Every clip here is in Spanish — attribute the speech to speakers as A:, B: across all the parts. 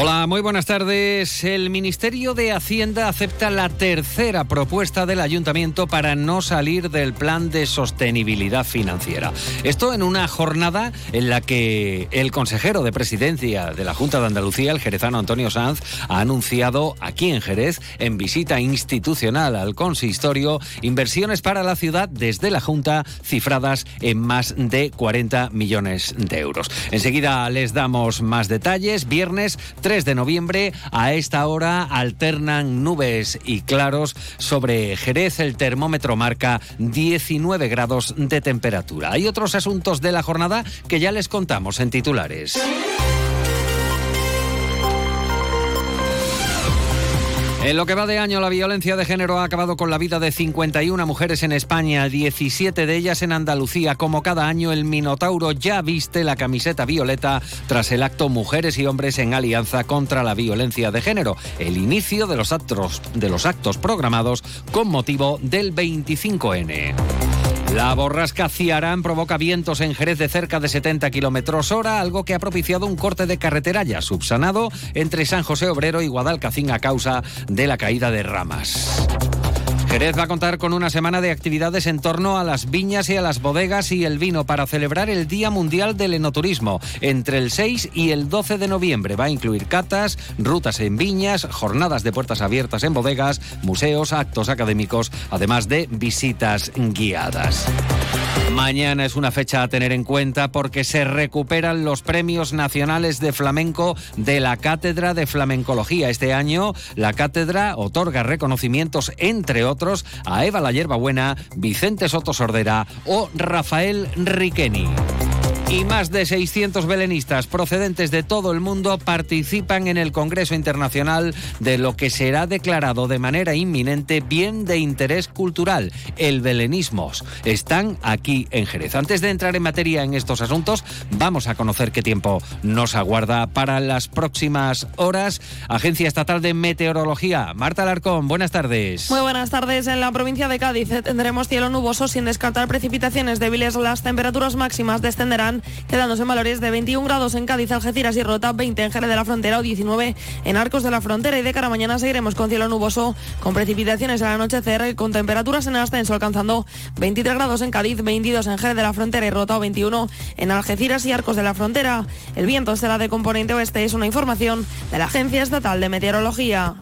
A: Hola, muy buenas tardes. El Ministerio de Hacienda acepta la tercera propuesta del Ayuntamiento para no salir del plan de sostenibilidad financiera. Esto en una jornada en la que el consejero de presidencia de la Junta de Andalucía, el jerezano Antonio Sanz, ha anunciado aquí en Jerez, en visita institucional al consistorio, inversiones para la ciudad desde la Junta cifradas en más de 40 millones de euros. Enseguida les damos más detalles. Viernes 3 de noviembre. A esta hora alternan nubes y claros sobre Jerez. El termómetro marca 19 grados de temperatura. Hay otros asuntos de la jornada que ya les contamos en titulares. En lo que va de año, la violencia de género ha acabado con la vida de 51 mujeres en España, 17 de ellas en Andalucía. Como cada año, el Minotauro ya viste la camiseta violeta tras el acto Mujeres y Hombres en Alianza contra la Violencia de Género, el inicio de los actos, programados con motivo del 25N. La borrasca Ciarán provoca vientos en Jerez de cerca de 70 kilómetros hora, algo que ha propiciado un corte de carretera ya subsanado entre San José Obrero y Guadalcacín a causa de la caída de ramas. Jerez va a contar con una semana de actividades en torno a las viñas y a las bodegas y el vino para celebrar el Día Mundial del Enoturismo. Entre el 6 y el 12 de noviembre va a incluir catas, rutas en viñas, jornadas de puertas abiertas en bodegas, museos, actos académicos, además de visitas guiadas. Mañana es una fecha a tener en cuenta porque se recuperan los premios nacionales de flamenco de la Cátedra de Flamencología. Este año la cátedra otorga reconocimientos, entre otros, a Eva la Buena, Vicente Soto Sordera o Rafael Riqueni. Y más de 600 belenistas procedentes de todo el mundo participan en el Congreso Internacional de lo que será declarado de manera inminente bien de interés cultural, el belenismo. Están aquí en Jerez. Antes de entrar en materia en estos asuntos, vamos a conocer qué tiempo nos aguarda para las próximas horas. Agencia Estatal de Meteorología, Marta Alarcón, buenas tardes.
B: Muy buenas tardes. En la provincia de Cádiz tendremos cielo nuboso sin descartar precipitaciones débiles. Las temperaturas máximas descenderán quedándose en valores de 21 grados en Cádiz, Algeciras y Rota, 20 en Jerez de la Frontera o 19 en Arcos de la Frontera. Y de cara a mañana seguiremos con cielo nuboso, con precipitaciones al anochecer, con temperaturas en ascenso alcanzando 23 grados en Cádiz, 22 en Jerez de la Frontera y Rota o 21 en Algeciras y Arcos de la Frontera. El viento será de componente oeste, es una información de la Agencia Estatal de Meteorología.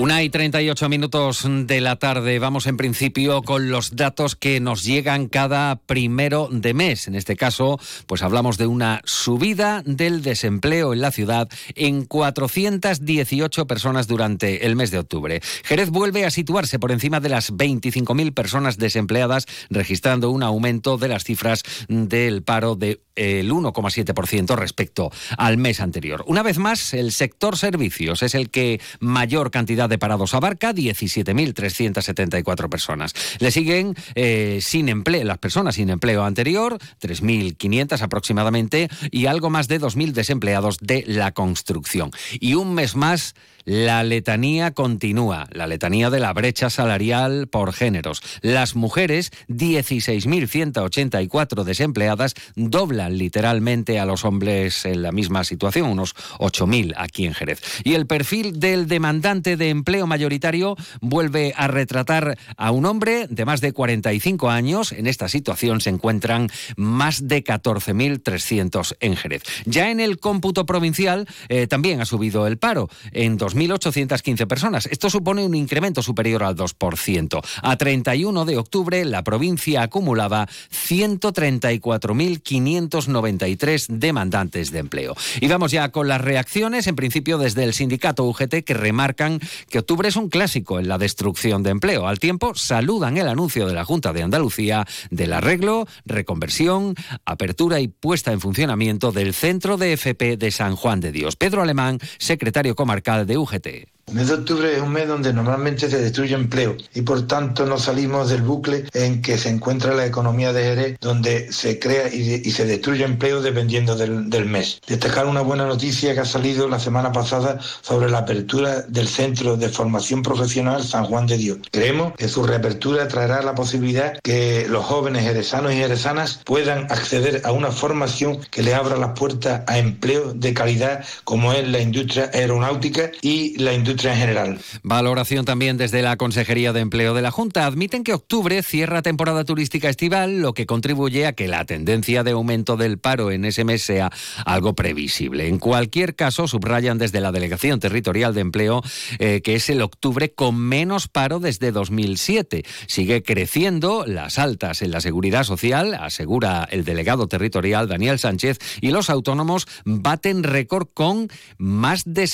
A: Una y 38 minutos de la tarde. Vamos en principio con los datos que nos llegan cada primero de mes. En este caso, pues hablamos de una subida del desempleo en la ciudad en 418 personas durante el mes de octubre. Jerez vuelve a situarse por encima de las 25.000 personas desempleadas, registrando un aumento de las cifras del paro de el 1,7% respecto al mes anterior. Una vez más, el sector servicios es el que mayor cantidad de parados abarca, 17.374 personas. Le siguen eh, sin empleo, las personas sin empleo anterior, 3.500 aproximadamente, y algo más de 2.000 desempleados de la construcción. Y un mes más la letanía continúa, la letanía de la brecha salarial por géneros. Las mujeres, 16.184 desempleadas, doblan literalmente a los hombres en la misma situación, unos 8.000 aquí en Jerez. Y el perfil del demandante de empleo mayoritario vuelve a retratar a un hombre de más de 45 años. En esta situación se encuentran más de 14.300 en Jerez. Ya en el cómputo provincial eh, también ha subido el paro. En 1.815 personas. Esto supone un incremento superior al 2%. A 31 de octubre, la provincia acumulaba 134.593 demandantes de empleo. Y vamos ya con las reacciones, en principio desde el sindicato UGT, que remarcan que octubre es un clásico en la destrucción de empleo. Al tiempo, saludan el anuncio de la Junta de Andalucía del arreglo, reconversión, apertura y puesta en funcionamiento del Centro de FP de San Juan de Dios. Pedro Alemán, secretario comarcal de UGT.
C: El mes de octubre es un mes donde normalmente se destruye empleo y por tanto no salimos del bucle en que se encuentra la economía de Jerez, donde se crea y, se destruye empleo dependiendo del, mes. Destacar una buena noticia que ha salido la semana pasada sobre la apertura del Centro de Formación Profesional San Juan de Dios. Creemos que su reapertura traerá la posibilidad que los jóvenes jerezanos y jerezanas puedan acceder a una formación que le abra las puertas a empleo de calidad como es la industria aeronáutica y la industria en general.
A: Valoración también desde la Consejería de Empleo de la Junta. Admiten que octubre cierra temporada turística estival, lo que contribuye a que la tendencia de aumento del paro en ese mes sea algo previsible. En cualquier caso, subrayan desde la Delegación Territorial de Empleo eh, que es el octubre con menos paro desde 2007. Sigue creciendo las altas en la seguridad social, asegura el delegado territorial Daniel Sánchez, y los autónomos baten récord con más de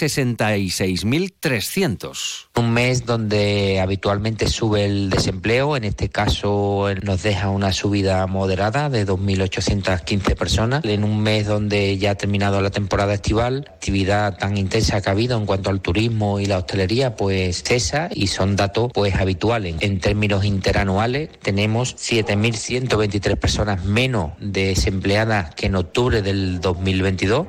A: 66.300.
D: Un mes donde habitualmente sube el desempleo, en este caso nos deja una subida moderada de 2.815 personas. En un mes donde ya ha terminado la temporada estival, actividad tan intensa que ha habido en cuanto al turismo y la hostelería, pues cesa y son datos pues habituales. En términos interanuales tenemos 7.123 personas menos desempleadas que en octubre del 2022.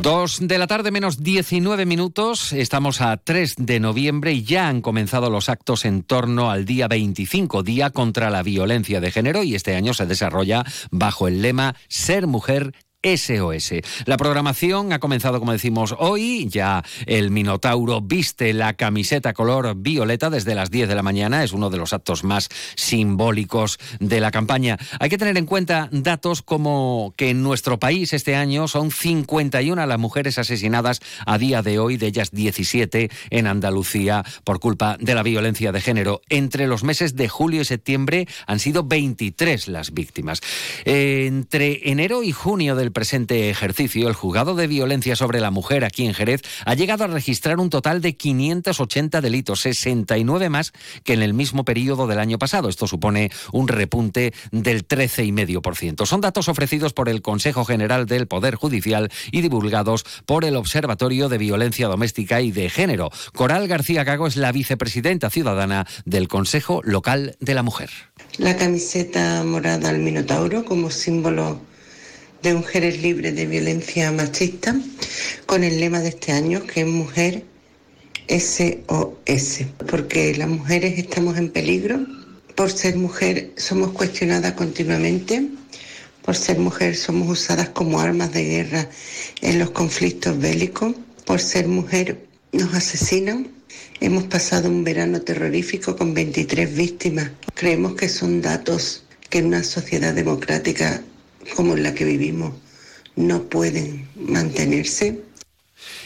A: Dos de la tarde menos 19 minutos, estamos a 3 de noviembre y ya han comenzado los actos en torno al día 25, Día contra la Violencia de Género, y este año se desarrolla bajo el lema Ser Mujer SOS. La programación ha comenzado, como decimos, hoy. Ya el Minotauro viste la camiseta color violeta desde las 10 de la mañana. Es uno de los actos más simbólicos de la campaña. Hay que tener en cuenta datos como que en nuestro país este año son 51 las mujeres asesinadas a día de hoy, de ellas 17 en Andalucía por culpa de la violencia de género. Entre los meses de julio y septiembre han sido 23 las víctimas. Entre enero y junio presente ejercicio, el juzgado de violencia sobre la mujer aquí en Jerez ha llegado a registrar un total de 580 delitos, 69 más que en el mismo periodo del año pasado. Esto supone un repunte del 13,5%. Son datos ofrecidos por el Consejo General del Poder Judicial y divulgados por el Observatorio de Violencia Doméstica y de Género. Coral García Gago es la vicepresidenta ciudadana del Consejo Local de la Mujer.
E: La camiseta morada al Minotauro como símbolo de mujeres libres de violencia machista con el lema de este año que es Mujer SOS, porque las mujeres estamos en peligro, por ser mujer somos cuestionadas continuamente, por ser mujer somos usadas como armas de guerra en los conflictos bélicos, por ser mujer nos asesinan. Hemos pasado un verano terrorífico con 23 víctimas. Creemos que son datos que en una sociedad democrática como la que vivimos no pueden mantenerse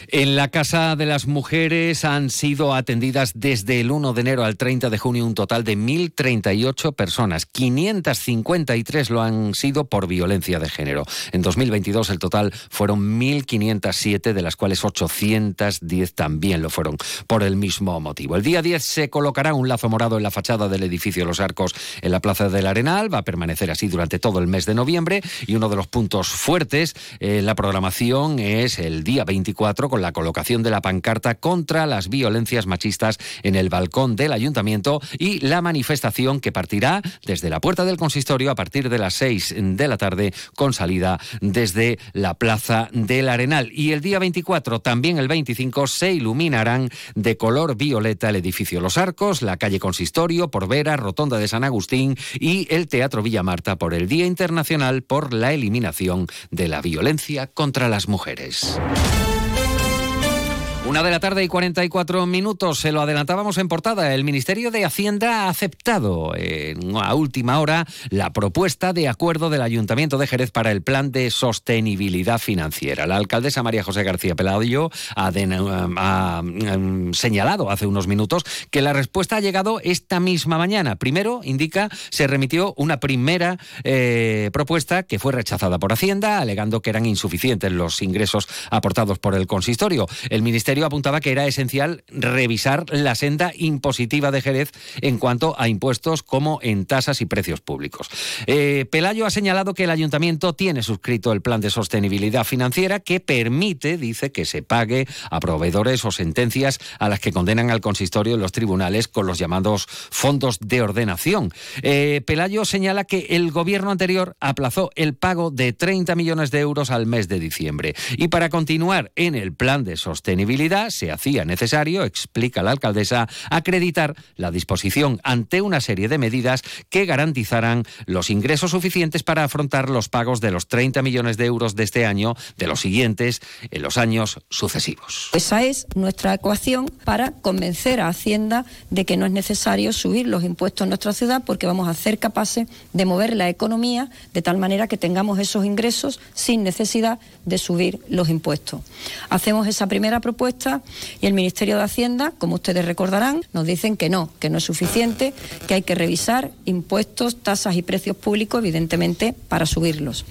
A: en la Casa de las Mujeres han sido atendidas desde el 1 de enero al 30 de junio un total de 1.038 personas. 553 lo han sido por violencia de género. En 2022 el total fueron 1.507, de las cuales 810 también lo fueron por el mismo motivo. El día 10 se colocará un lazo morado en la fachada del edificio Los Arcos en la Plaza del Arenal. Va a permanecer así durante todo el mes de noviembre y uno de los puntos fuertes en la programación es el día 24 la colocación de la pancarta contra las violencias machistas en el balcón del ayuntamiento y la manifestación que partirá desde la puerta del consistorio a partir de las 6 de la tarde con salida desde la plaza del Arenal. Y el día 24, también el 25, se iluminarán de color violeta el edificio Los Arcos, la calle Consistorio, por Vera, Rotonda de San Agustín y el Teatro Villa Marta por el Día Internacional por la Eliminación de la Violencia contra las Mujeres. Una de la tarde y 44 minutos, se lo adelantábamos en portada. El Ministerio de Hacienda ha aceptado en, a última hora la propuesta de acuerdo del Ayuntamiento de Jerez para el plan de sostenibilidad financiera. La alcaldesa María José García Peladio ha, mm, señalado hace unos minutos que la respuesta ha llegado esta misma mañana. Primero, indica, se remitió una primera eh, propuesta que fue rechazada por Hacienda, alegando que eran insuficientes los ingresos aportados por el consistorio. El Ministerio apuntaba que era esencial revisar la senda impositiva de Jerez en cuanto a impuestos como en tasas y precios públicos. Eh, Pelayo ha señalado que el ayuntamiento tiene suscrito el plan de sostenibilidad financiera que permite, dice, que se pague a proveedores o sentencias a las que condenan al consistorio en los tribunales con los llamados fondos de ordenación. Eh, Pelayo señala que el gobierno anterior aplazó el pago de 30 millones de euros al mes de diciembre. Y para continuar en el plan de sostenibilidad se hacía necesario, explica la alcaldesa, acreditar la disposición ante una serie de medidas que garantizaran los ingresos suficientes para afrontar los pagos de los 30 millones de euros de este año, de los siguientes, en los años sucesivos.
F: Esa es nuestra ecuación para convencer a Hacienda de que no es necesario subir los impuestos en nuestra ciudad porque vamos a ser capaces de mover la economía de tal manera que tengamos esos ingresos sin necesidad de subir los impuestos. Hacemos esa primera propuesta y el Ministerio de Hacienda, como ustedes recordarán, nos dicen que no, que no es suficiente, que hay que revisar impuestos, tasas y precios públicos, evidentemente, para subirlos.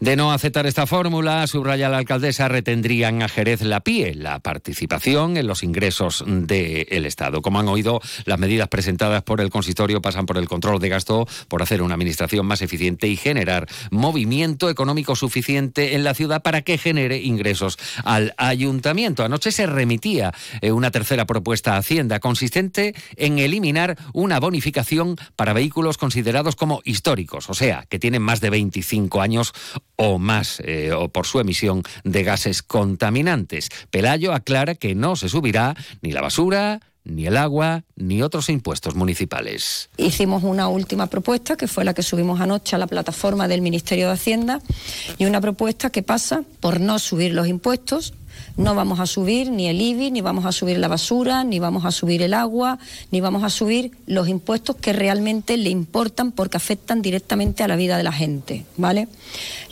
A: De no aceptar esta fórmula, subraya la alcaldesa, retendrían a Jerez la PIE, la participación en los ingresos del Estado. Como han oído, las medidas presentadas por el consistorio pasan por el control de gasto, por hacer una administración más eficiente y generar movimiento económico suficiente en la ciudad para que genere ingresos al ayuntamiento. Anoche se remitía eh, una tercera propuesta a Hacienda consistente en eliminar una bonificación para vehículos considerados como históricos, o sea, que tienen más de 25 años o más eh, o por su emisión de gases contaminantes. Pelayo aclara que no se subirá ni la basura, ni el agua, ni otros impuestos municipales.
F: Hicimos una última propuesta, que fue la que subimos anoche a la plataforma del Ministerio de Hacienda, y una propuesta que pasa por no subir los impuestos, no vamos a subir ni el IBI, ni vamos a subir la basura, ni vamos a subir el agua, ni vamos a subir los impuestos que realmente le importan porque afectan directamente a la vida de la gente, ¿vale?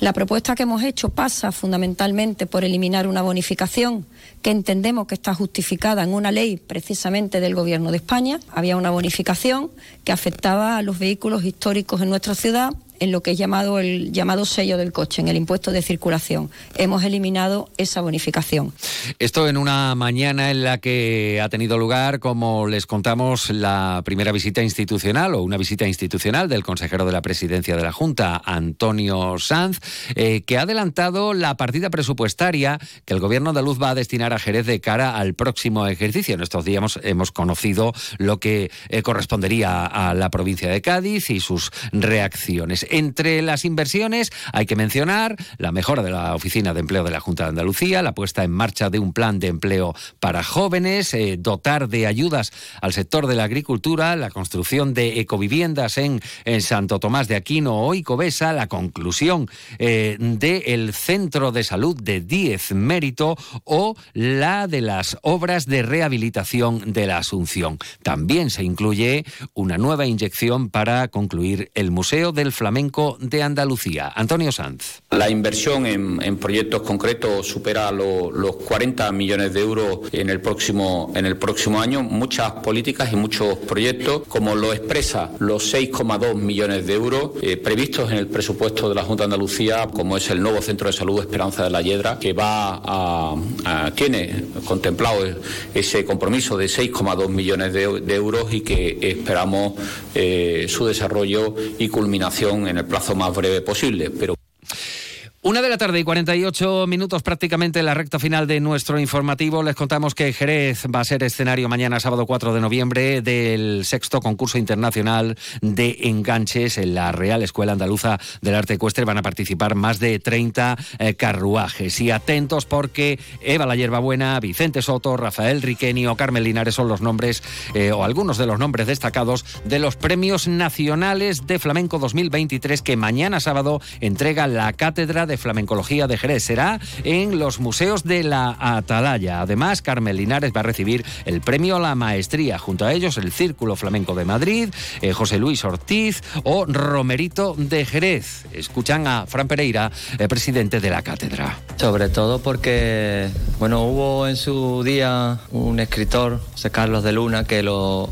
F: La propuesta que hemos hecho pasa fundamentalmente por eliminar una bonificación que entendemos que está justificada en una ley precisamente del Gobierno de España. Había una bonificación que afectaba a los vehículos históricos en nuestra ciudad en lo que es llamado el llamado sello del coche, en el impuesto de circulación. Hemos eliminado esa bonificación.
A: Esto en una mañana en la que ha tenido lugar, como les contamos, la primera visita institucional o una visita institucional del consejero de la presidencia de la Junta, Antonio Sanz, eh, que ha adelantado la partida presupuestaria que el gobierno de Luz va a destinar a Jerez de cara al próximo ejercicio. En estos días hemos, conocido lo que eh, correspondería a la provincia de Cádiz y sus reacciones. Entre las inversiones hay que mencionar la mejora de la Oficina de Empleo de la Junta de Andalucía, la puesta en marcha de un plan de empleo para jóvenes, eh, dotar de ayudas al sector de la agricultura, la construcción de ecoviviendas en, Santo Tomás de Aquino o Icobesa, la conclusión eh, del Centro de Salud de Diez Mérito o la de las obras de rehabilitación de la Asunción. También se incluye una nueva inyección para concluir el Museo del Flamenco de Andalucía. Antonio Sanz.
G: La inversión en, proyectos concretos supera los 40 millones de euros en el próximo en el próximo año. Muchas políticas y muchos proyectos, como lo expresa los 6,2 millones de euros eh, previstos en el presupuesto de la Junta de Andalucía, como es el nuevo Centro de Salud Esperanza de la Yedra, que va a, tiene contemplado ese compromiso de 6,2 millones de, euros y que esperamos eh, su desarrollo y culminación en el plazo más breve posible. Pero
A: una de la tarde y 48 minutos prácticamente en la recta final de nuestro informativo. Les contamos que Jerez va a ser escenario mañana sábado 4 de noviembre del sexto concurso internacional de enganches en la Real Escuela Andaluza del Arte Ecuestre. Van a participar más de 30 eh, carruajes. Y atentos porque Eva La Hierbabuena, Vicente Soto, Rafael Riqueni o Carmen Linares son los nombres eh, o algunos de los nombres destacados de los premios nacionales de flamenco 2023 que mañana sábado entrega la cátedra de Flamencología de Jerez. Será en los museos de la Atalaya. Además, Carmen Linares va a recibir el premio a la maestría. Junto a ellos, el Círculo Flamenco de Madrid, eh, José Luis Ortiz o Romerito de Jerez. Escuchan a Fran Pereira, el presidente de la cátedra.
H: Sobre todo porque, bueno, hubo en su día un escritor, José Carlos de Luna, que los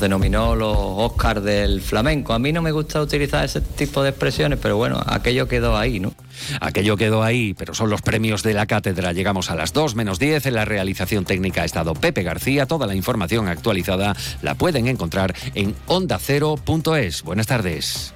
H: denominó los Oscars del flamenco. A mí no me gusta utilizar ese tipo de expresiones, pero bueno, aquello quedó ahí, ¿no?
A: Aquello quedó ahí, pero son los premios de la cátedra. Llegamos a las 2 menos 10. En la realización técnica ha estado Pepe García. Toda la información actualizada la pueden encontrar en ondacero.es. Buenas tardes.